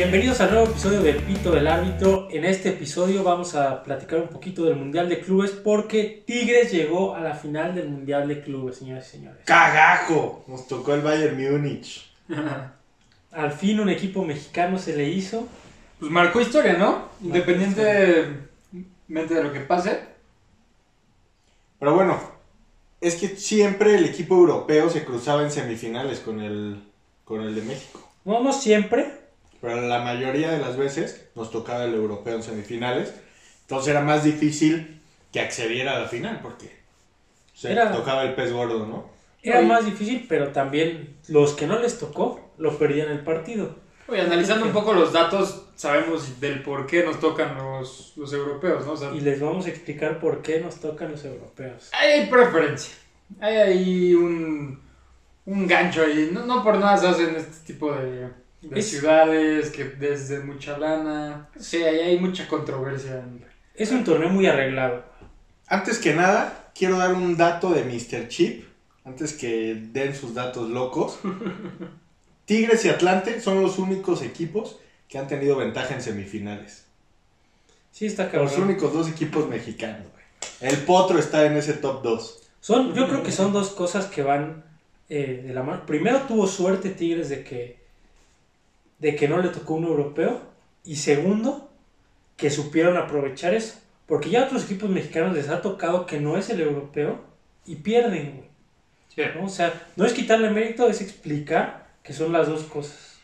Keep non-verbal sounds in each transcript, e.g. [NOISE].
Bienvenidos al nuevo episodio del Pito del Árbitro. En este episodio vamos a platicar un poquito del Mundial de Clubes porque Tigres llegó a la final del Mundial de Clubes, señoras y señores. ¡Cagajo! Nos tocó el Bayern Múnich. [LAUGHS] Al fin un equipo mexicano se le hizo. Pues marcó historia, ¿no? Independientemente de lo que pase. Pero bueno, es que siempre el equipo europeo se cruzaba en semifinales con el, con el de México. No, no siempre. Pero la mayoría de las veces nos tocaba el europeo en semifinales. Entonces era más difícil que accediera a la final porque se Era- tocaba el pez gordo, ¿no? Era Oye. más difícil, pero también los que no les tocó lo perdían el partido. Oye, analizando un poco los datos, sabemos del por qué nos tocan los, los europeos, ¿no? O sea, Y les vamos a explicar por qué nos tocan los europeos. hay preferencia. Hay ahí un, un gancho ahí. No, no por nada se hacen este tipo de, de Es- ciudades que desde mucha lana. Sí, ahí hay mucha controversia. Es un torneo muy arreglado. Antes que nada, quiero dar un dato de Mr. Chip. Antes que den sus datos locos. [LAUGHS] Tigres y Atlante son los únicos equipos que han tenido ventaja en semifinales. Sí, está Los cabrón. únicos dos equipos mexicanos, güey. El Potro está en ese top 2. Son, yo creo que son dos cosas que van eh, de la mano. Primero tuvo suerte Tigres de que, de que no le tocó un europeo. Y segundo, que supieron aprovechar eso. Porque ya a otros equipos mexicanos les ha tocado que no es el europeo y pierden, güey. ¿no? O sea, no es quitarle mérito, es explicar que son las dos cosas.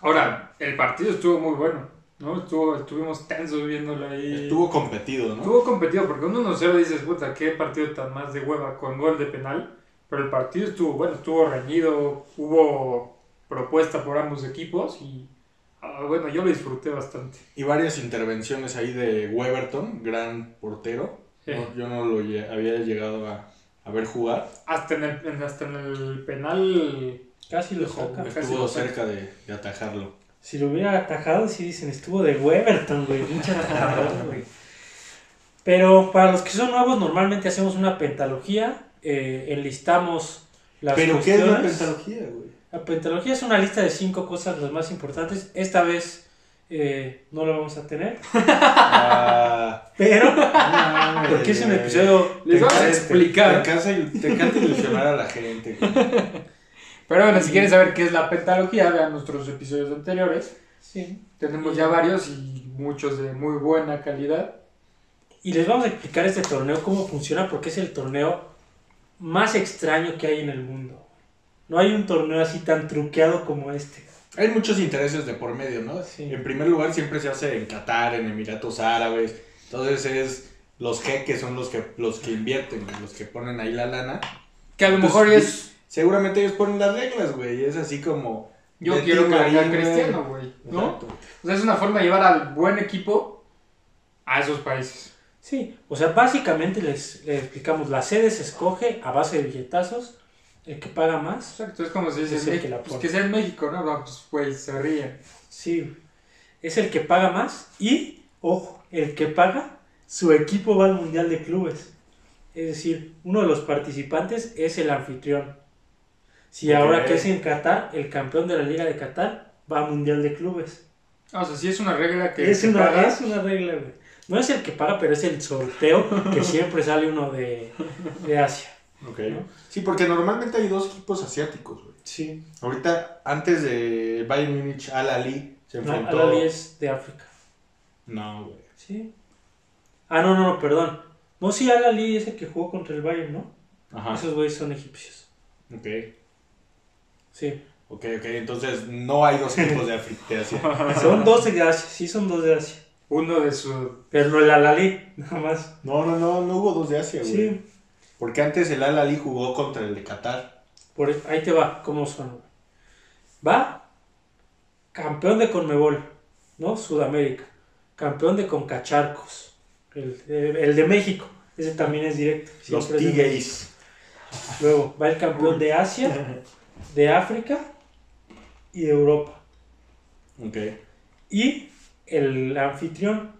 Ahora, el partido estuvo muy bueno, ¿no? Estuvo, estuvimos tensos viéndolo ahí. Estuvo competido, ¿no? Estuvo competido porque un 1-0 dices, puta, qué partido tan más de hueva con gol de penal. Pero el partido estuvo bueno, estuvo reñido, hubo propuesta por ambos equipos y ah, bueno, yo lo disfruté bastante. Y varias intervenciones ahí de Weberton, gran portero. Sí. No, yo no lo lle- había llegado a, a ver jugar. Hasta en el, en- hasta en el penal, Casi lo saca. Casi Estuvo cerca de, de atajarlo. Si lo hubiera atajado, sí dicen, estuvo de Weberton, güey. Atajador, güey. Pero para los que son nuevos, normalmente hacemos una pentalogía. eh, enlistamos las ¿Pero qué es la pentalogía, güey? La pentalogía es una lista de cinco cosas las más importantes. Esta vez eh, no lo vamos a tener. Ah, Pero, no, porque es un episodio... les vamos a Te- explicar. Te, encanta, te encanta ilusionar a la gente. Pero bueno, si quieren saber qué es la pentalogía, vean nuestros episodios anteriores. Sí. Tenemos ya varios y muchos de muy buena calidad. Y les vamos a explicar este torneo, cómo funciona, porque es el torneo más extraño que hay en el mundo. No hay un torneo así tan truqueado como este. Hay muchos intereses de por medio, ¿no? Sí. En primer lugar, siempre se hace en Qatar, en Emiratos Árabes. Entonces es los jeques son los que los que invierten, los que ponen ahí la lana. Que a lo Pues, mejor es. Seguramente ellos ponen las reglas, güey. Es así como. Yo quiero Marín, güey. Cristiano, güey. ¿No? Exacto. O sea, es una forma de llevar al buen equipo a esos países. Sí, o sea, básicamente les, les explicamos, la sede se escoge a base de billetazos, el que paga más, Exacto, es como si dices Es el México, que la pues que sea en México, ¿no? No, Pues, güey, se ríen. sí, es el que paga más y, ojo, el que paga, su equipo va al Mundial de Clubes. Es decir, uno de los participantes es el anfitrión. Si ahora que es en Qatar, el campeón de la Liga de Qatar va al Mundial de Clubes. O sea, sí es una regla que Es se una, paga. es una regla, güey. No es el que paga, pero es el sorteo que siempre sale uno de, de Asia. Ok. ¿No? Sí, porque normalmente hay dos equipos asiáticos, güey. Sí. Ahorita, antes de Bayern Múnich, Al Ali se No, enfrentó. Al-Ahly es de África. No, güey. Sí. Ah, no, no, no, perdón. No, sí, Al-Ali es el que jugó contra el Bayern, ¿no? Ajá. Esos güeyes son egipcios. Ok. Sí. Ok, ok. Entonces no hay dos equipos de África, de Asia. [LAUGHS] Son dos de Asia, sí son dos de Asia. Uno de su. Pero el Al-Ali, nada más. No, no, no, no hubo dos de Asia, güey. Sí. Porque antes el Al Ali jugó contra el de Qatar. Por, ahí te va, ¿cómo son? Va campeón de Conmebol, ¿no? Sudamérica. Campeón de Concacharcos. El, el de México. Ese también es directo. Los. Tigres. Luego va el campeón de Asia, [LAUGHS] de África y de Europa. Ok. Y el anfitrión.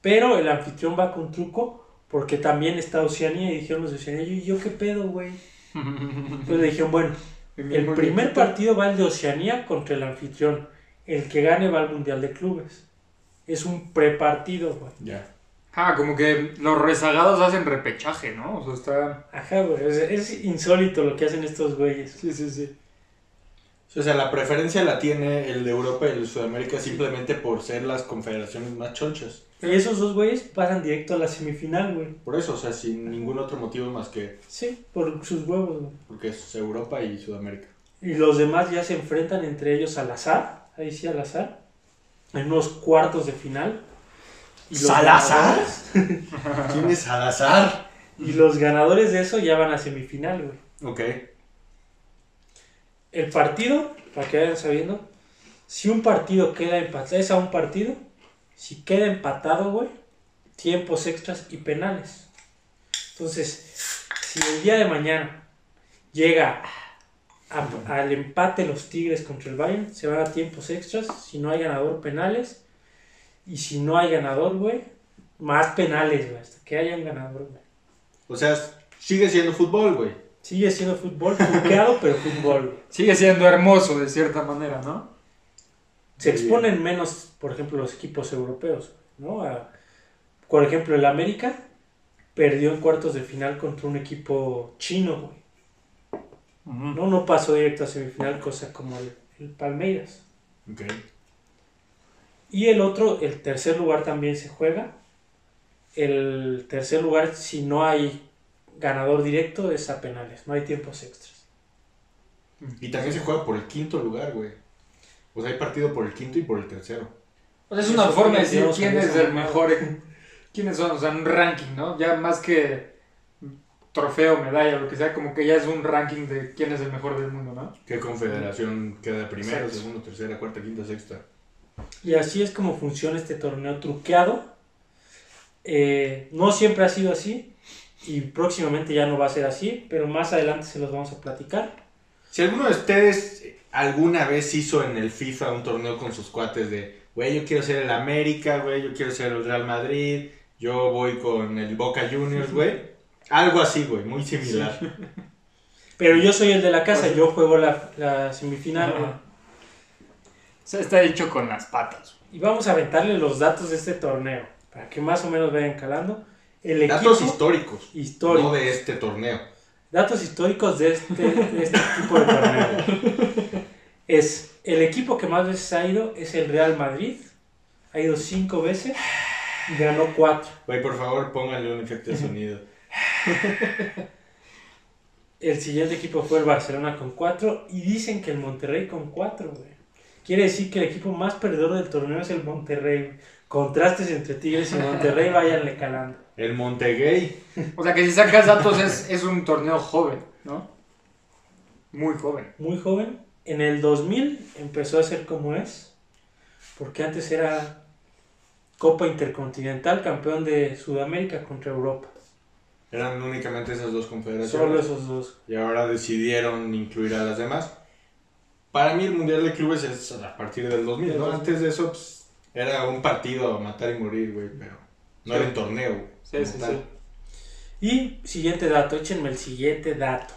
Pero el anfitrión va con truco porque también está Oceanía y dijeron los de Oceanía, ¿y yo qué pedo, güey? Entonces le dijeron, bueno, el primer partido va el de Oceanía contra el anfitrión el que gane va al Mundial de Clubes. Es un prepartido, güey. Ya. Ah, como que los rezagados hacen repechaje, ¿no? O sea, está... Ajá, güey. Es, es insólito lo que hacen estos güeyes. Sí, sí, sí. O sea, la preferencia la tiene el de Europa y el de Sudamérica simplemente por ser las confederaciones más chonchas. Esos dos güeyes pasan directo a la semifinal, güey. Por eso, o sea, sin ningún otro motivo más que Sí, por sus huevos, güey. porque es Europa y Sudamérica. Y los demás ya se enfrentan entre ellos al azar. Ahí sí, al azar. En unos cuartos de final. Y ¿Salazar? ganadores- [LAUGHS] ¿Quién es Salazar? Y los ganadores de eso ya van a semifinal, güey. Ok. El partido, para que vayan sabiendo, si un partido queda empatado, es a un partido, si queda empatado, güey, tiempos extras y penales. Entonces, si el día de mañana llega al empate los Tigres contra el Bayern, se van a tiempos extras, si no hay ganador, penales, y si no hay ganador, güey, más penales, güey, hasta que haya un ganador, güey. O sea, sigue siendo fútbol, güey. Sigue siendo fútbol, truqueado, pero fútbol. Sigue siendo hermoso de cierta manera, ¿no? se Muy exponen menos, por ejemplo, los equipos europeos, ¿no? A- por ejemplo, el América perdió en cuartos de final contra un equipo chino, güey. No, no pasó directo a semifinal, cosa como el, el Palmeiras. Ok. Y el otro, el tercer lugar también se juega. El tercer lugar, si no hay ganador directo, es a penales, no hay tiempos extras. Y también se juega por el quinto lugar, güey. O sea, hay partido por el quinto y por el tercero. O sea, es una forma de decir quién es el mejor, quiénes son, o sea, un ranking, ¿no? Ya más que trofeo, medalla, lo que sea, como que ya es un ranking de quién es el mejor del mundo, ¿no? ¿Qué confederación queda primero, Exacto. segundo, tercera, cuarta, quinta, sexta? Y así es como funciona este torneo truqueado. Eh, no siempre ha sido así y próximamente ya no va a ser así, pero más adelante se los vamos a platicar. Si alguno de ustedes alguna vez hizo en el FIFA un torneo con sus cuates de, güey, yo quiero ser el América, güey, yo quiero ser el Real Madrid, yo voy con el Boca Juniors, güey. Algo así, güey, muy similar. [LAUGHS] Pero yo soy el de la casa, yo juego la, la semifinal. O sea, está hecho con las patas. y vamos a aventarle los datos de este torneo para que más o menos vayan calando. El Datos equipo históricos, histórico, no de este torneo. datos históricos de este, de este [LAUGHS] tipo de torneo. Es el equipo que más veces ha ido es el Real Madrid, ha ido cinco veces y ganó cuatro. Güey, por favor, pónganle un efecto de sonido. [LAUGHS] El siguiente equipo fue el Barcelona con 4 y dicen que el Monterrey con 4, güey. Quiere decir que el equipo más perdedor del torneo es el Monterrey. Contrastes entre Tigres y Monterrey, váyanle calando. El Montegay. O sea, que si sacas datos es, es un torneo joven, ¿no? Muy joven. Muy joven. En el 2000 empezó a ser como es, porque antes era Copa Intercontinental, campeón de Sudamérica contra Europa. Eran únicamente esas dos Solo confederaciones. esos dos. Y ahora decidieron incluir a las demás. Para mí el Mundial de Clubes es a partir del 2000, Del ¿no? 2000. Antes de eso pues, era un partido a matar y morir, güey, pero no era un torneo. güey, Sí, como sí, tal. sí. Y siguiente dato, échenme el siguiente dato.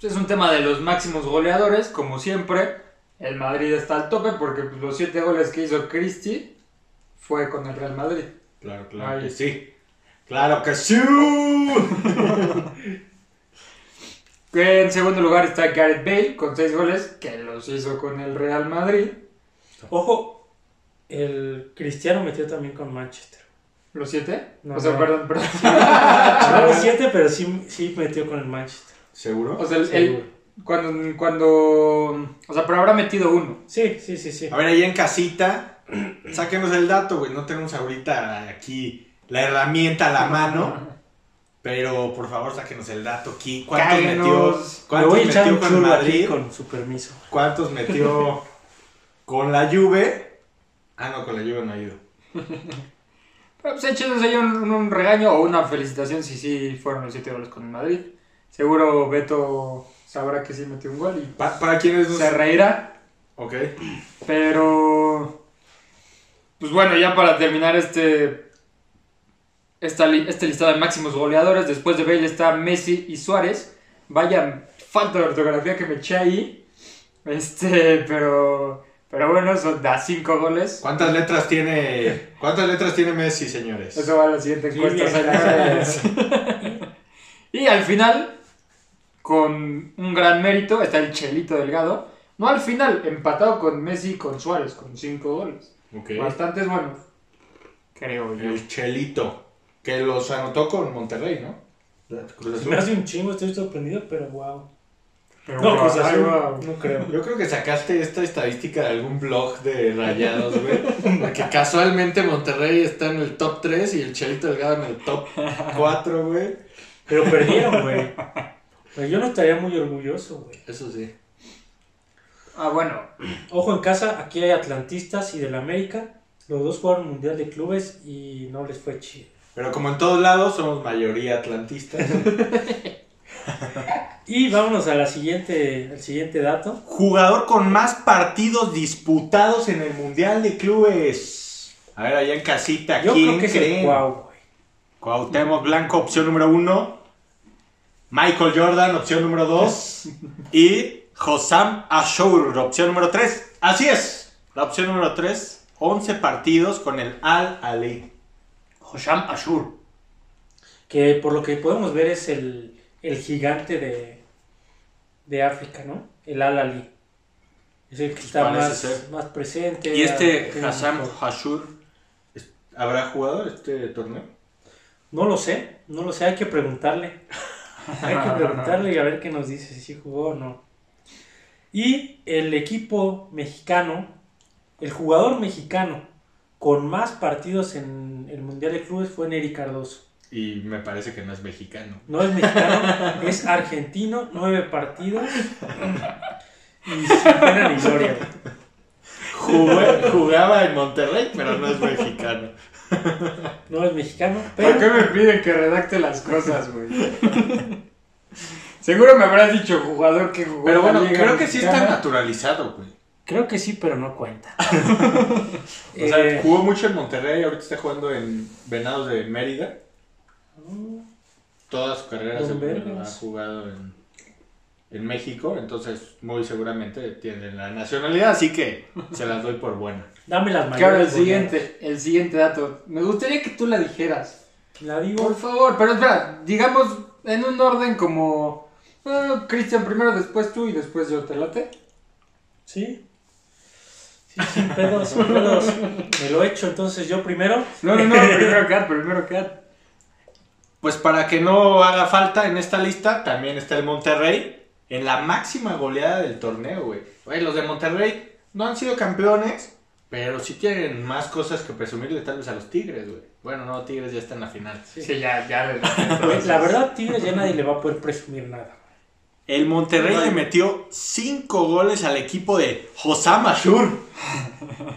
Es un tema de los máximos goleadores, como siempre. El Madrid está al tope porque pues, los siete goles que hizo Cristi fue con el Real Madrid. Claro, claro que sí. ¡Claro que sí! [LAUGHS] En segundo lugar está Gareth Bale con seis goles que los hizo con el Real Madrid. Ojo, el Cristiano metió también con Manchester. ¿Los siete? No, o sea, no. perdón, perdón. No los [LAUGHS] siete, pero sí, sí metió con el Manchester. ¿Seguro? O sea, el, el- cuando, cuando... O sea, pero habrá metido uno. Sí, sí, sí, sí. A ver, ahí en casita, sáquenos el dato, güey. No tenemos ahorita aquí la herramienta a la mano. Pero por favor, sáquenos el dato aquí. ¿Cuántos Cáguenos. metió, Me cuántos echar metió con Madrid? con su permiso. ¿Cuántos metió con la Juve? Ah, no, con la Juve no ha ido. [LAUGHS] Pero pues échenos ahí un, un regaño o una felicitación si sí fueron los siete goles con el Madrid. Seguro Beto sabrá que sí metió un gol y Pa- para quienes no... se reirá. Ok. Pero. Pues bueno, ya para terminar este. Esta, li- este listado de máximos goleadores. Después de Bale está Messi y Suárez. Vaya falta de ortografía que me eché ahí. Este, pero. Pero bueno, eso da 5 goles. ¿Cuántas letras tiene cuántas letras tiene Messi, señores? Eso va a la siguiente encuesta. Señores. [LAUGHS] y al final, con un gran mérito, está el Chelito Delgado. No al final, empatado con Messi y con Suárez, con 5 goles. Ok. Bastantes buenos. Creo yo. El Chelito, que los anotó con Monterrey, ¿no? Cruz me hace un chingo, estoy sorprendido, pero wow. Pero No, wow. no creo. Yo creo que sacaste esta estadística de algún blog de rayados, güey. Porque casualmente Monterrey está en el top 3 y el Chelito Delgado en el top 4, güey. Pero perdieron, güey. Pero yo no estaría muy orgulloso, güey. Eso sí. Ah, bueno. Ojo en casa, aquí hay atlantistas y del América. Los dos jugaron Mundial de Clubes y no les fue chido. Pero como en todos lados, somos mayoría atlantistas. [LAUGHS] Y vámonos a la siguiente, al siguiente dato. Jugador con más partidos disputados en el Mundial de Clubes. A ver, allá en casita, Yo ¿quién creo que es el? Cuau. Cuauhtémoc Blanco, opción número uno. Michael Jordan, opción número dos. [LAUGHS] y Hossam Ashur, opción número tres. Así es, la opción número tres. 11 partidos con el Al Ali. Hosham Ashur. Que por lo que podemos ver es el, el gigante de, de África, ¿no? El Al-Ali. Es el que está Parece más, más presente. ¿Y este tiene Hassam mejor- Ashur es- habrá jugado este torneo? No lo sé, no lo sé, hay que preguntarle. [LAUGHS] Hay que preguntarle y a ver qué nos dice, si jugó o no. Y el equipo mexicano, el jugador mexicano con más partidos en el Mundial de Clubes fue Neri Cardoso. Y me parece que no es mexicano. No es mexicano, [LAUGHS] es argentino, nueve partidos y sin pena ni gloria. Jugó- jugaba en Monterrey, pero no es mexicano. No es mexicano, ¿Por qué pero me piden que redacte las cosas, güey? Seguro me habrás dicho jugador que jugó. Pero bueno, Liga creo que sí está naturalizado, güey. creo que sí, pero no cuenta. [LAUGHS] O sea, Eh, jugó mucho en Monterrey, ahorita está jugando en Venados de Mérida. Toda su carrera se ha jugado en, en México, entonces muy seguramente tiene la nacionalidad, así que se las doy por buena. [LAUGHS] dame las Que ahora el mayores. siguiente, el siguiente dato. Me gustaría que tú la dijeras. La digo. Por favor, pero espera, digamos en un orden como. ah, Cristian primero, después tú y después yo te late. Sí. Sí, sin pedos, sin pedos. Me lo he hecho, entonces yo primero. No, no, no, [LAUGHS] primero Cat, primero Cat. Pues para que no haga falta en esta lista, también está el Monterrey en la máxima goleada del torneo, güey. Güey, los de Monterrey no han sido campeones, pero sí tienen más cosas que presumirle tal vez a los Tigres, güey. Bueno, no, Tigres ya está en la final. Sí, ya, ya. La verdad, Tigres ya nadie le va a poder presumir nada. El Monterrey le metió 5 goles al equipo de Hossam Ashur.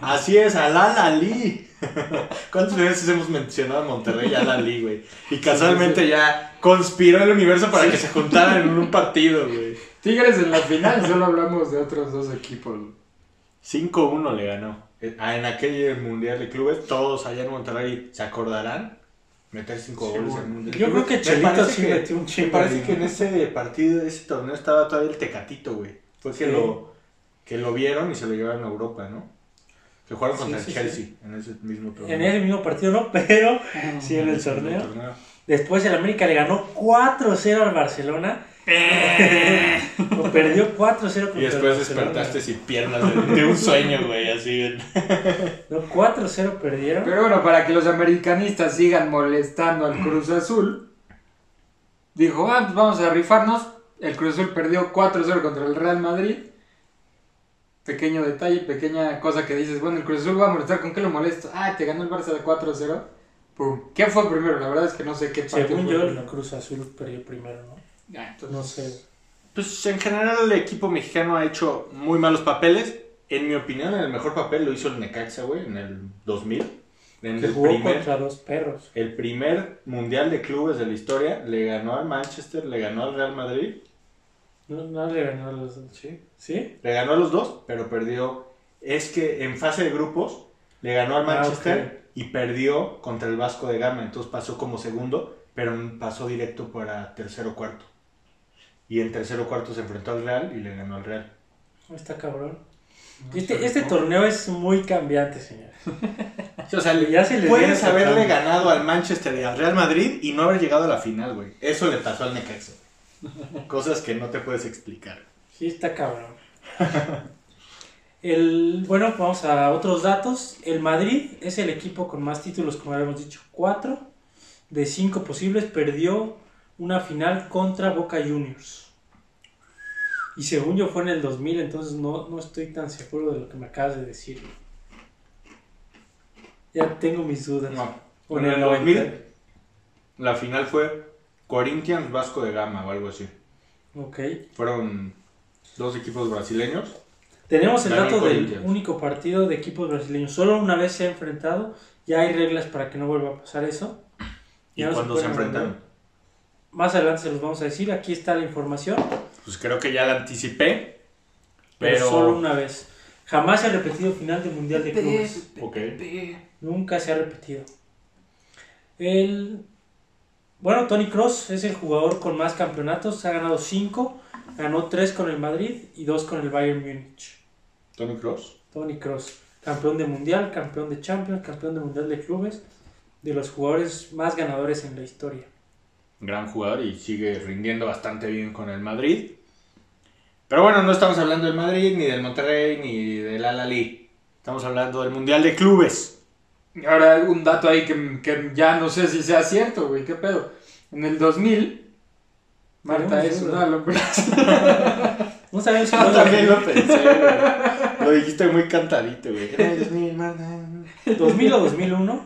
Así es, al Al Ali. [LAUGHS] ¿Cuántas veces hemos mencionado a Monterrey y al Ali, güey? Y casualmente ya conspiró el universo para que se juntaran en un partido, güey. Tigres en la final, solo hablamos de otros dos equipos. 5-1 le ganó. Eh, ah, En aquel Mundial de Clubes, todos allá en Monterrey se acordarán meter 5 goles en el Mundial de Yo creo que Me Chelito parece sí que- metió un Me chingo. parece de- que en ese partido, ese torneo estaba todavía el Tecatito, güey. Fue que, lo, que lo vieron y se lo llevaron a Europa, ¿no? Que jugaron contra Sí, el sí, Chelsea en ese mismo torneo. En ese mismo partido no, [LAUGHS] pero sí en el torneo. Después el América le ganó 4-0 al Barcelona. Lo perdió 4-0 contra Y el después Barcelona. despertaste sin piernas de, de un sueño, güey, así. No, 4-0 perdieron. Pero bueno, para que los americanistas sigan molestando al Cruz Azul, dijo, ah, pues vamos a rifarnos. El Cruz Azul perdió 4-0 contra el Real Madrid. Pequeño detalle, pequeña cosa que dices, bueno, el Cruz Azul va a molestar, ¿con qué lo molesto? Ah, te ganó el Barça de 4-0. Pum. ¿Quién fue primero? La verdad es que no sé qué partido Según fue yo, el. Cruz Azul perdió primero, ¿no? Entonces- No sé. Pues en general el equipo mexicano ha hecho muy malos papeles. En mi opinión, el mejor papel lo hizo el Necaxa, güey, en el 2000. En el jugó primer, contra dos perros. el primer mundial de clubes de la historia. Le ganó al Manchester, le ganó al Real Madrid. No, no le ganó a los dos. Sí. ¿Sí? Le ganó a los dos, pero perdió. Es que en fase de grupos le ganó al Ah, Manchester y perdió contra el Vasco de Gama. Entonces pasó como segundo, pero pasó directo para tercero cuarto. Y en tercero cuarto se enfrentó al Real y le ganó al Real. Está cabrón. Este, este torneo es muy cambiante, señor. [LAUGHS] O sea, Ya se le puedes haberle ganado al Manchester y al Real Madrid y no haber llegado a la final, güey. Eso le pasó al Necaxa. [LAUGHS] Cosas que no te puedes explicar. Sí, está cabrón. El, bueno, vamos a otros datos. El Madrid es el equipo con más títulos, como habíamos dicho, cuatro de cinco posibles. Perdió una final contra Boca Juniors. Y según yo fue en el 2000, entonces no, no estoy tan seguro de lo que me acabas de decir. Ya tengo mis dudas. No. O en En el el 90. 2000, la final fue Corinthians Vasco de Gama o algo así. Ok. Fueron dos equipos brasileños. Tenemos el dato del único partido de equipos brasileños. Solo una vez se ha enfrentado. Ya hay reglas para que no vuelva a pasar eso. ¿Y no cuando se pueden enfrentaron? Más adelante se los vamos a decir. Aquí está la información. Pues creo que ya la anticipé. Pero, Pero. solo una vez. Jamás se ha repetido final de Mundial de Clubes. Ok. Nunca se ha repetido. El... Bueno, Tony Cross es el jugador con más campeonatos. Ha ganado 5. Ganó 3 con el Madrid y 2 con el Bayern Múnich. Tony Cross. Tony Cross, campeón de mundial, campeón de Champions, campeón de mundial de clubes, de los jugadores más ganadores en la historia. Gran jugador y sigue rindiendo bastante bien con el Madrid. Pero bueno, no estamos hablando del Madrid, ni del Monterrey, ni del Al-Ali. Estamos hablando del Mundial de Clubes. Y ahora un dato ahí que, que ya no sé si sea cierto, güey. ¿Qué pedo? En el 2000, Marta es una locura. [LAUGHS] No sabemos [LAUGHS] fue también lo 2000, pensé, güey. Lo dijiste muy cantadito, güey. Ay, Dios mío, man. 2000 o 2001.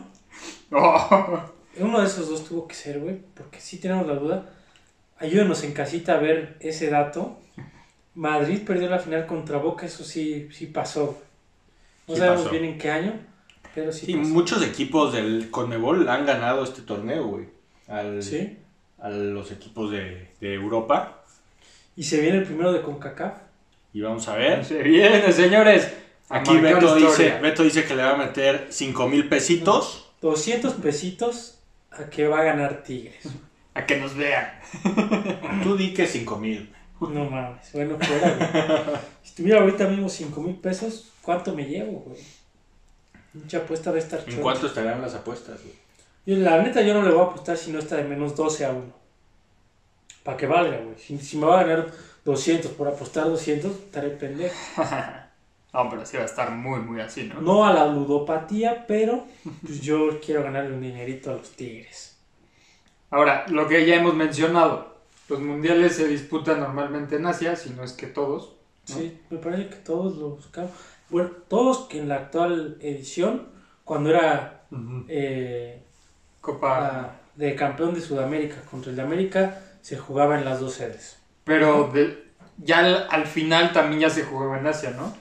Oh. [LAUGHS] Uno de esos dos tuvo que ser, güey, porque sí tenemos la duda. Ayúdenos en casita a ver ese dato. Madrid perdió la final contra Boca, eso sí, sí pasó. No Sí sabemos pasó. bien en qué año, pero sí, Sí, pasó. muchos equipos del Conmebol han ganado este torneo, güey. Al, Sí. A los equipos de, de Europa. Y se viene el primero de CONCACAF. Y vamos a ver. Se viene, señores. Aquí Beto dice, Beto dice que le va a meter 5 mil pesitos. 200 pesitos a que va a ganar Tigres. A que nos vean. [LAUGHS] Tú di que 5 mil. No mames, bueno, fuera, güey. Si tuviera ahorita mismo 5 mil pesos, ¿cuánto me llevo, güey? Mucha apuesta va a estar ¿En choncha. cuánto estarán las apuestas, güey? Yo, la neta, yo no le voy a apostar si no está de menos 12 a 1. Para que valga, güey. Si, si me va a ganar 200 por apostar 200, estaré pendejo. [LAUGHS] No, pero sí va a estar muy, muy así, ¿no? No a la ludopatía, pero pues yo quiero ganarle un dinerito a los Tigres. Ahora, lo que ya hemos mencionado. Los mundiales se disputan normalmente en Asia, si no es que todos. ¿no? Sí, me parece que todos lo buscamos. Bueno, todos que en la actual edición, cuando era eh, Copa. la- de campeón de Sudamérica contra el de América, se jugaba en las dos sedes. Pero de- ya al, al final también ya se jugaba en Asia, ¿no?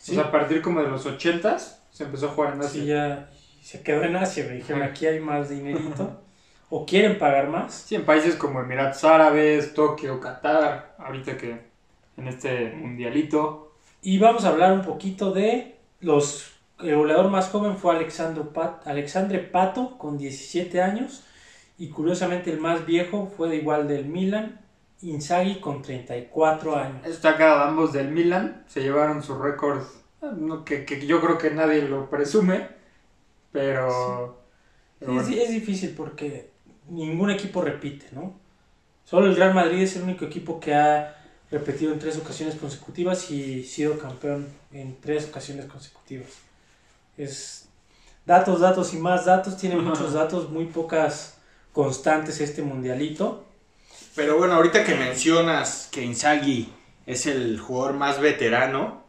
Sí. O sea, a partir como de los 80s se empezó a jugar en Asia. Así ya se quedó en Asia, me dijeron, aquí hay más dinerito. o quieren pagar más. Sí, en países como Emiratos Árabes, Tokio, Qatar, ahorita que en este mundialito. Y vamos a hablar un poquito de los... El goleador más joven fue Alexandre Pato, con 17 años. Y curiosamente el más viejo fue de igual del Milan, Inzaghi, con 34 años. Está acá ambos del Milan, se llevaron su récord, que, que yo creo que nadie lo presume, pero... pero Es, bueno. es difícil porque ningún equipo repite, ¿no? Solo el Real Madrid es el único equipo que ha repetido en tres ocasiones consecutivas y sido campeón en tres ocasiones consecutivas. Es datos, datos y más datos. Tiene [LAUGHS] muchos datos, muy pocas constantes este mundialito. Pero bueno, ahorita que mencionas que Inzaghi es el jugador más veterano,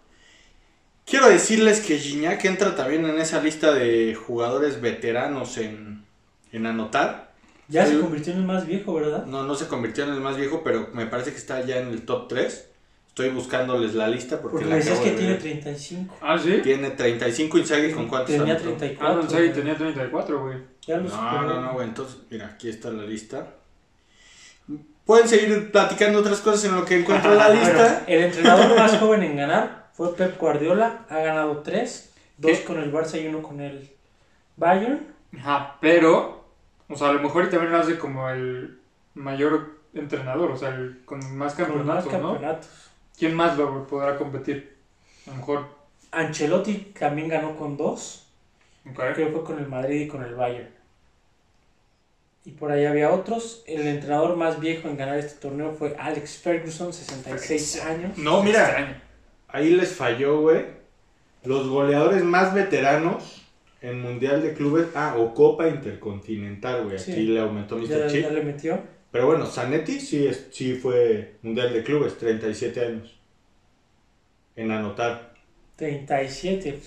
quiero decirles que Gignac entra también en esa lista de jugadores veteranos en, en anotar. Ya se convirtió en el más viejo, ¿verdad? No, no se convirtió en el más viejo, pero me parece que está ya en el top 3. Estoy buscándoles la lista porque, Porque la acabo que de tiene ver. 35. Ah, sí. Tiene 35 Inzaghi con cuántos Tenía anotó? 34. Ah, no, Inzaghi tenía 34, güey. Ya lo No, no, no, güey. Entonces, mira, aquí está la lista. Pueden seguir platicando otras cosas en lo que encuentro la Bueno, lista. el entrenador [LAUGHS] más joven en ganar fue Pep Guardiola. Ha ganado tres. Dos ¿Qué? con el Barça y uno con el Bayern. Ajá, pero, o sea, a lo mejor y también lo hace como el mayor entrenador, o sea, el con más Con más campeonatos, ¿no? campeonatos. ¿Quién más lo podrá competir? A lo mejor. Ancelotti también ganó con dos. Creo que fue con el Madrid y con el Bayern. Y por ahí había otros. El entrenador más viejo en ganar este torneo fue Alex Ferguson, 66 años. No, mira, Extraño. ahí les falló, güey. Los goleadores más veteranos en Mundial de Clubes. Ah, o Copa Intercontinental, güey. Sí. Aquí le aumentó Mr. Ya, Chip. ya le metió. Pero bueno, Zanetti sí, es, sí fue Mundial de Clubes, 37 años. En anotar. 37.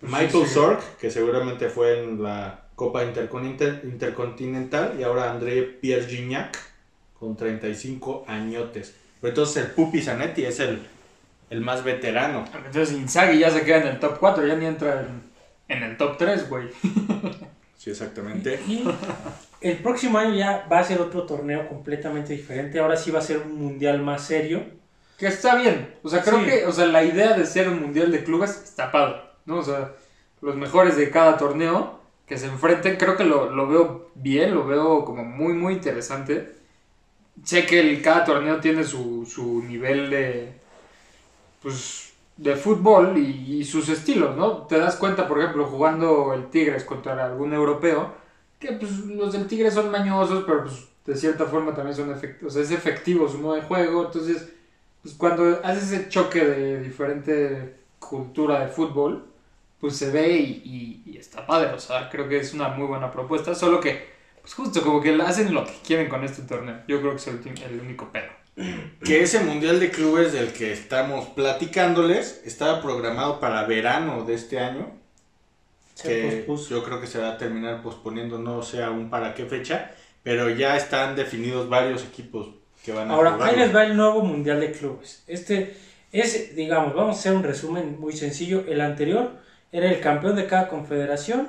Pues Michael sí, sí. Sork, que seguramente fue en la Copa Intercontinental, Intercontinental, y ahora André Pierre Gignac, con 35 añotes. Pero entonces el Pupi Zanetti es el, el más veterano. Entonces Inzaghi ya se queda en el top 4, ya ni entra en, en el top 3, güey. [LAUGHS] Sí, exactamente. Y el próximo año ya va a ser otro torneo completamente diferente. Ahora sí va a ser un mundial más serio. Que está bien. O sea, creo Sí. que, o sea, la idea de ser un mundial de clubes está padre, ¿no? O sea, los mejores de cada torneo que se enfrenten, creo que lo, lo veo bien, lo veo como muy, muy interesante. Sé que el, cada torneo tiene su, su nivel de, pues, de fútbol y, y sus estilos, ¿no? Te das cuenta, por ejemplo, jugando el Tigres contra algún europeo, que pues los del Tigres son mañosos, pero pues de cierta forma también son efectivos, o sea, es efectivo su modo de juego, entonces pues cuando haces ese choque de diferente cultura de fútbol, pues se ve y, y- y está padre, o sea, creo que es una muy buena propuesta, solo que, pues justo como que hacen lo que quieren con este torneo, yo creo que es el, el único pedo. [CLEARS THROAT] Que ese Mundial de Clubes del que estamos platicándoles estaba programado para verano de este año. Se que pospuso. yo creo que se va a terminar posponiendo, no sé aún para qué fecha, pero ya están definidos varios equipos que van a Ahora, jugar. ahí les va el nuevo mundial de clubes. Este es, digamos, vamos a hacer un resumen muy sencillo. El anterior era el campeón de cada confederación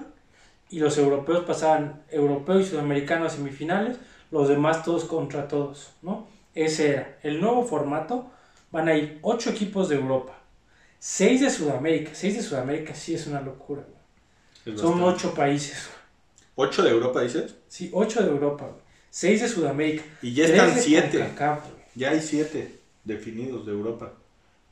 y los europeos pasaban europeo y sudamericano a semifinales, los demás todos contra todos, ¿no? Ese era. El nuevo formato van a ir ocho equipos de Europa, seis de Sudamérica. Seis de Sudamérica sí es una locura. Es Son ocho países. ¿Ocho de Europa dices? Sí, ocho de Europa, seis de Sudamérica. Y ya están siete. Ya hay siete definidos de Europa.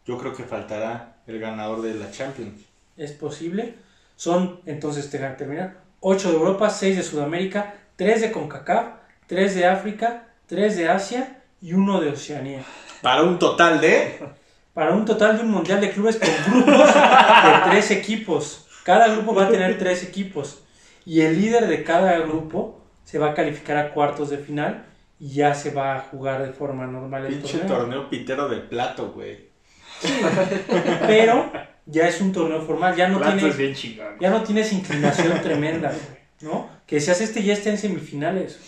Yo creo que faltará el ganador de la Champions. Es posible. Son, entonces, a terminar, 8 de Europa, 6 de Sudamérica, 3 de CONCACAF, 3 de África, 3 de Asia y 1 de Oceanía. Para un total de... Para un total de un mundial de clubes con grupos de 3 equipos. Cada grupo va a tener 3 equipos. Y el líder de cada grupo se va a calificar a cuartos de final y ya se va a jugar de forma normal el Pinche torneo. torneo pitero de plato, güey. Pero ya es un torneo formal, ya no Plato tiene es bien chingón. ya no tienes inclinación tremenda, güey, ¿no? Que seas este ya está en semifinales.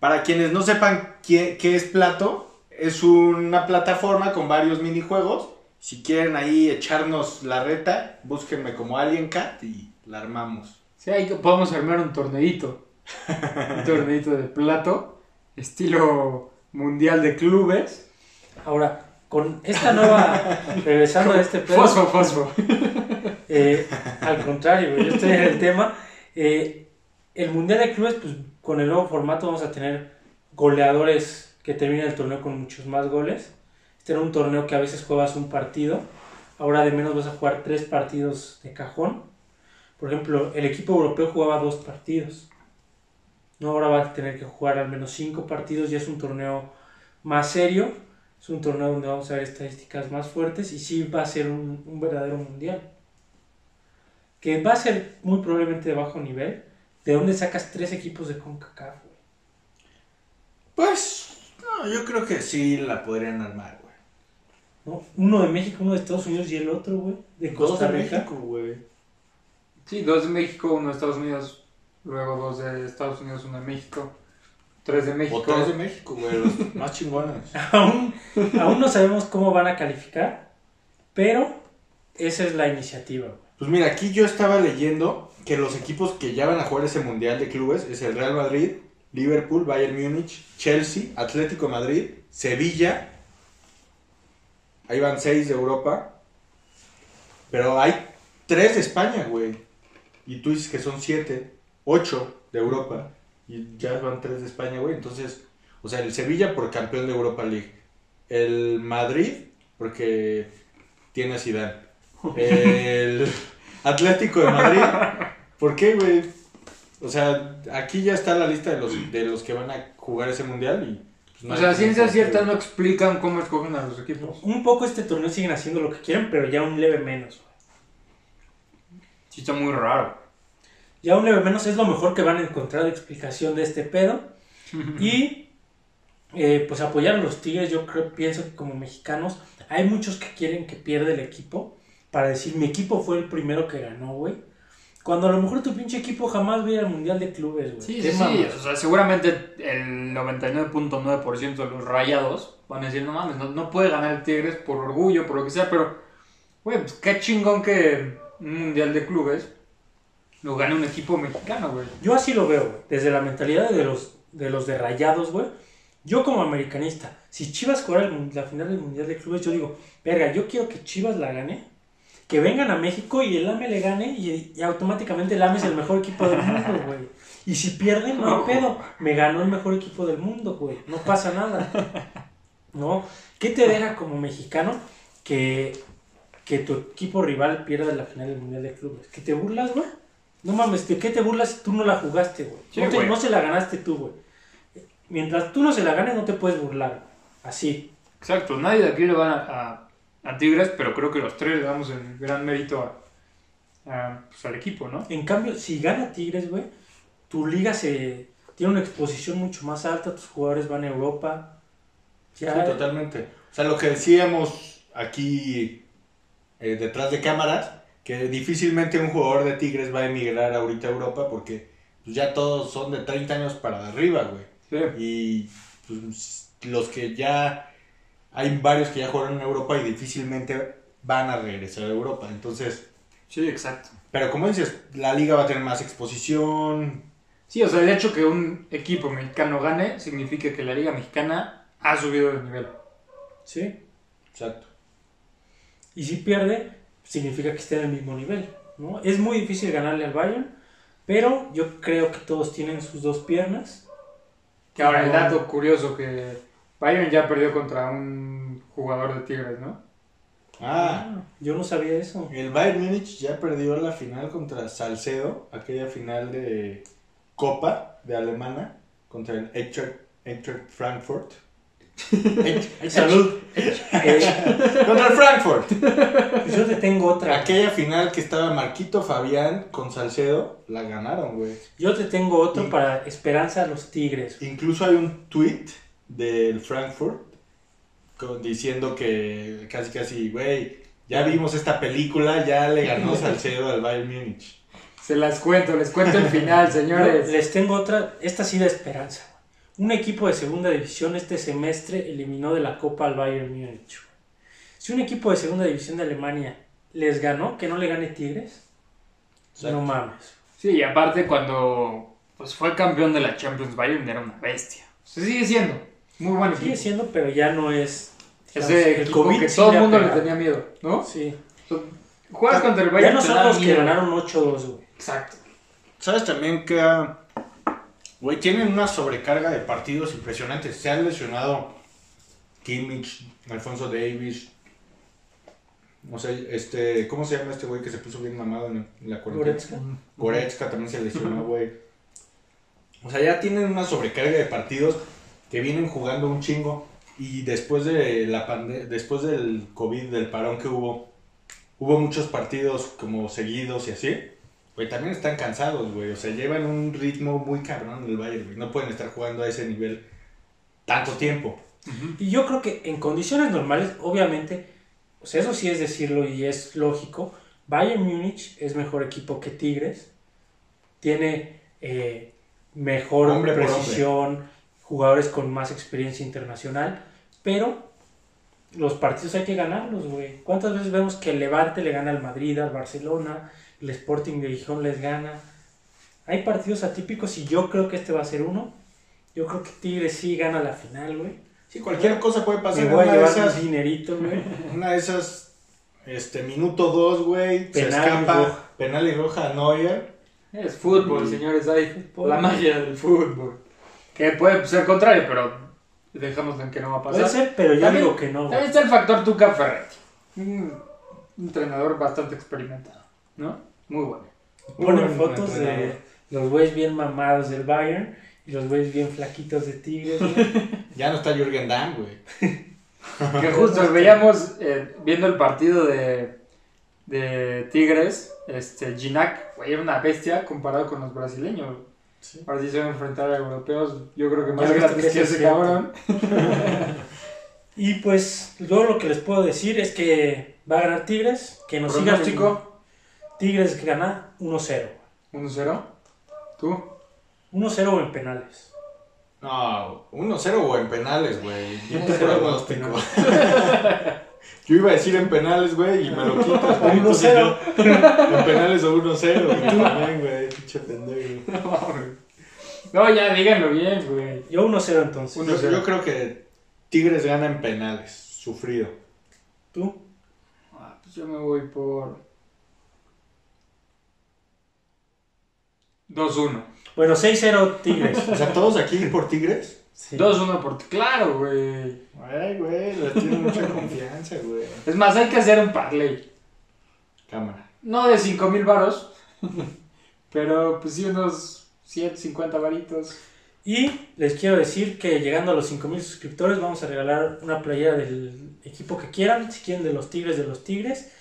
Para quienes no sepan qué, qué es plato, es una plataforma con varios minijuegos. Si quieren ahí echarnos la reta, búsquenme como Alien Cat y la armamos. Sí, ahí podemos armar un torneito. un torneito de plato, estilo mundial de clubes. Ahora, con esta nueva, regresando a este pedo, Fosfo, fosfo. eh, al contrario, yo estoy en el tema, eh, el Mundial de Clubes, pues con el nuevo formato vamos a tener goleadores que terminen el torneo con muchos más goles. Este era un torneo que a veces juegas un partido, ahora de menos vas a jugar tres partidos de cajón. Por ejemplo, el equipo europeo jugaba dos partidos. No, ahora va a tener que jugar al menos cinco partidos, ya es un torneo más serio, es un torneo donde vamos a ver estadísticas más fuertes y sí va a ser un, un verdadero mundial. Que va a ser muy probablemente de bajo nivel. ¿De dónde sacas tres equipos de CONCACAF? güey? Pues, no, yo creo que sí la podrían armar, güey. ¿No? Uno de México, uno de Estados Unidos y el otro, güey, de Costa Dos de Rica. México, güey. Sí, dos de México, uno de Estados Unidos, luego dos de Estados Unidos, uno de México, tres de México. O tres de México, güey, los [LAUGHS] más chingones. aún, aún no sabemos cómo van a calificar, pero esa es la iniciativa. güey. Pues mira, aquí yo estaba leyendo que los equipos que ya van a jugar ese Mundial de Clubes es el Real Madrid, Liverpool, Bayern Múnich, Chelsea, Atlético de Madrid, Sevilla. Ahí van seis de Europa. Pero hay tres de España, güey. Y tú dices que son siete, ocho de Europa. Y ya van tres de España, güey. Entonces, o sea, el Sevilla por campeón de Europa League. El Madrid, porque tiene a Zidane. El [LAUGHS] Atlético de Madrid, ¿por qué, güey? O sea, aquí ya está la lista de los, de los que van a jugar ese mundial y... pues, O sea, tiene ciencia por qué, cierta güey. no explican cómo escogen a los equipos. Un poco este torneo siguen haciendo lo que quieren, pero ya un leve menos. Sí, está muy raro. Ya un leve menos es lo mejor que van a encontrar de explicación de este pedo. [LAUGHS] Y eh, pues apoyar a los Tigres, yo creo, pienso que como mexicanos, hay muchos que quieren que pierda el equipo para decir, mi equipo fue el primero que ganó, güey. Cuando a lo mejor tu pinche equipo jamás va a ir al Mundial de Clubes, güey. Sí, ¿Qué sí, sí. O sea, seguramente el 99.9% de los rayados van a decir, no mames, no, no puede ganar el Tigres por orgullo, por lo que sea, pero, güey, pues qué chingón que un mundial de clubes lo gane un equipo mexicano, güey. Yo así lo veo, güey. Desde la mentalidad de los de, los de rayados, güey. Yo como americanista, si Chivas juega la final del Mundial de Clubes, yo digo, verga, yo quiero que Chivas la gane. Que vengan a México y el AME le gane y, y automáticamente el AME es el mejor equipo del mundo, [LAUGHS] güey. Y si pierden, no hay pedo. Me ganó el mejor equipo del mundo, güey. No pasa nada. [LAUGHS] ¿No? ¿Qué te deja como mexicano que, que tu equipo rival pierda la final del Mundial de Clubes? ¿Que te burlas, güey? No mames, ¿de qué te burlas si tú no la jugaste, güey? Sí, no, te- güey. no se la ganaste tú, güey. Mientras tú no se la ganes, no te puedes burlar. Así. Exacto, nadie de aquí le van a, a- a Tigres, pero creo que los tres le damos el gran mérito a, a, pues, al equipo, ¿no? En cambio, si gana Tigres, güey, tu liga se tiene una exposición mucho más alta, tus jugadores van a Europa. Ya, Sí, totalmente. O sea, lo que decíamos aquí eh, detrás de cámaras, que difícilmente un jugador de Tigres va a emigrar ahorita a Europa porque pues, ya todos son de 30 años para arriba, güey. Sí. Y pues, los que ya... Hay varios que ya jugaron en Europa y difícilmente van a regresar a Europa. Entonces, Sí, exacto. pero como dices, la liga va a tener más exposición. Sí, o sea, el hecho que un equipo mexicano gane significa que la Liga Mexicana ha subido de nivel. ¿sí? Exacto. Y si pierde, significa que está en el mismo nivel. ¿no? Es muy difícil ganarle al Bayern, pero yo creo que todos tienen sus dos piernas. Que ahora el dato curioso que Bayern ya perdió contra un jugador de Tigres, ¿no? Ah, yo no sabía eso. El Bayern Múnich ya perdió la final contra Salcedo, aquella final de Copa de Alemana contra el Eintracht Frankfurt. Salud. Contra el Frankfurt. pues yo te tengo otra. Aquella final que estaba Marquito Fabián con Salcedo, la ganaron, güey. Yo te tengo otro Y- para esperanza a los Tigres. Incluso hay un tweet del Frankfurt con- diciendo que casi casi, güey, ya vimos esta película, ya le ganó [LAUGHS] Salcedo al Bayern Múnich. Se las cuento, les cuento el final, [LAUGHS] Yo señores. les tengo otra, esta sí de esperanza. Un equipo de segunda división este semestre eliminó de la Copa al Bayern Múnich. Si un equipo de segunda división de Alemania les ganó, que no le gane Tigres, Exacto. no mames. Sí, y aparte cuando pues, fue campeón de la Champions Bayern era una bestia. Se sigue siendo. Muy buen equipo. Sigue siendo, pero ya no es. digamos, Ese equipo que sí todo el mundo le tenía miedo, ¿no? Sí. Juegas contra el Ya Bayern no te son los que ganaron 8-2, güey. Exacto. ¿Sabes también que, güey, tienen una sobrecarga de partidos impresionantes? Se han lesionado Kimmich, Alfonso Davis, no sé, este, ¿cómo se llama este güey que se puso bien mamado en, en la cuarentena? Goretzka. Goretzka también se lesionó, güey. O sea, ya tienen una sobrecarga de partidos que vienen jugando un chingo. Y después de la pande después del COVID, del parón que hubo, hubo muchos partidos como seguidos y así. Güey, también están cansados, güey. O sea, llevan un ritmo muy cabrón el Bayern, güey. No pueden estar jugando a ese nivel tanto tiempo. Y yo creo que en condiciones normales, obviamente, o sea, eso sí es decirlo y es lógico. Bayern Múnich es mejor equipo que Tigres. Tiene eh, mejor Hombre precisión, jugadores con más experiencia internacional. Pero los partidos hay que ganarlos, güey. ¿Cuántas veces vemos que el Levante le gana al Madrid, al Barcelona, el Sporting de Gijón les gana? Hay partidos atípicos y yo creo que este va a ser uno. Yo creo que Tigres sí gana la final, güey. Sí, cualquier cosa puede pasar. Me voy a Una de llevar esas, un dinerito, güey. una de esas este, minuto dos, güey. Se Penal y escapa. roja. Penal y roja a Neuer. Es fútbol, Y- señores. Hay Fútbol. la magia del fútbol. Que puede ser contrario, pero dejamos en que no va a pasar. Puede ser, pero yo También- digo que no. güey. También está el factor Tuca Ferretti. Un entrenador bastante experimentado, ¿no? Muy bueno. Muy Ponen buen fotos de los güeyes bien mamados del Bayern y los güeyes bien flaquitos de Tigres. [LAUGHS] Ya no está Jürgen Damm, güey. [LAUGHS] Que justo veíamos, eh, viendo el partido de, de Tigres, este, Ginac, güey, era una bestia comparado con los brasileños. Ahora sí se van a enfrentar a europeos, yo creo que más grandes que que eso es ese cabrón. [LAUGHS] Y pues yo lo que les puedo decir es que va a ganar Tigres, que nos sigan. Pronóstico, Tigres gana 1-0. 1-0. ¿Tú? 1-0 o en penales. No, 1-0 o en penales, güey. Yo pronóstico. [LAUGHS] Iba a decir en penales, güey, y me lo quitas, güey. [LAUGHS] entonces 1-0. yo- En penales o 1-0, güey. También, güey. Pinche pendejo. No, ya díganlo bien, güey. Yo 1-0 entonces. Uno- Yo, yo creo que Tigres gana en penales. Sufrido. ¿Tú? Ah, pues yo me voy por 2-1. Bueno, 6-0 Tigres. O sea, todos aquí por Tigres. Sí. 2-1 por... Claro, güey. Ay, güey, les tiene mucha confianza, güey. Es más, hay que hacer un parlay. Cámara. No de 5 mil varos, pero pues sí unos 150 varitos. Y les quiero decir que llegando a los 5000 suscriptores vamos a regalar una playera del equipo que quieran. Si quieren de los Tigres, de los Tigres.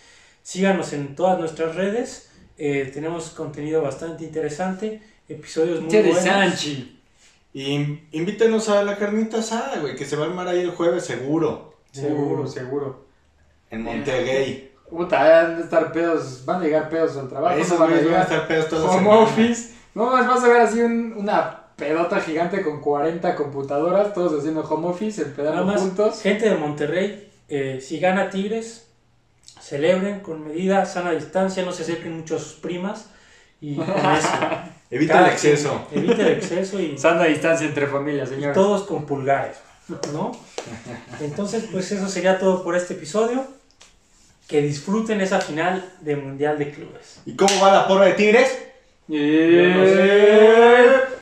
Síganos en todas nuestras redes. Eh, tenemos contenido bastante interesante. Episodios muy buenos. Interesante. Y invítenos a la carnita asada, güey, que se va a armar ahí el jueves seguro. Seguro, seguro. En Monterrey. Puta, van a estar pedos, van a llegar pedos al trabajo. Esos van a van a estar pedos toda la home office. No, más vas a ver así un- una pedota gigante con 40 computadoras, todos haciendo home office, empedando más, juntos. gente de Monterrey, eh, si gana Tigres, celebren con medida, sana distancia, no se acerquen mucho a sus primas. Y con eso, [LAUGHS] Evita cada el exceso. quien Evite el exceso y Sana distancia entre familias, Y señores. todos con pulgares, ¿no? Entonces, pues eso sería todo por este episodio. Que disfruten esa final de Mundial de Clubes. ¿Y cómo va la porra de Tigres? Eh,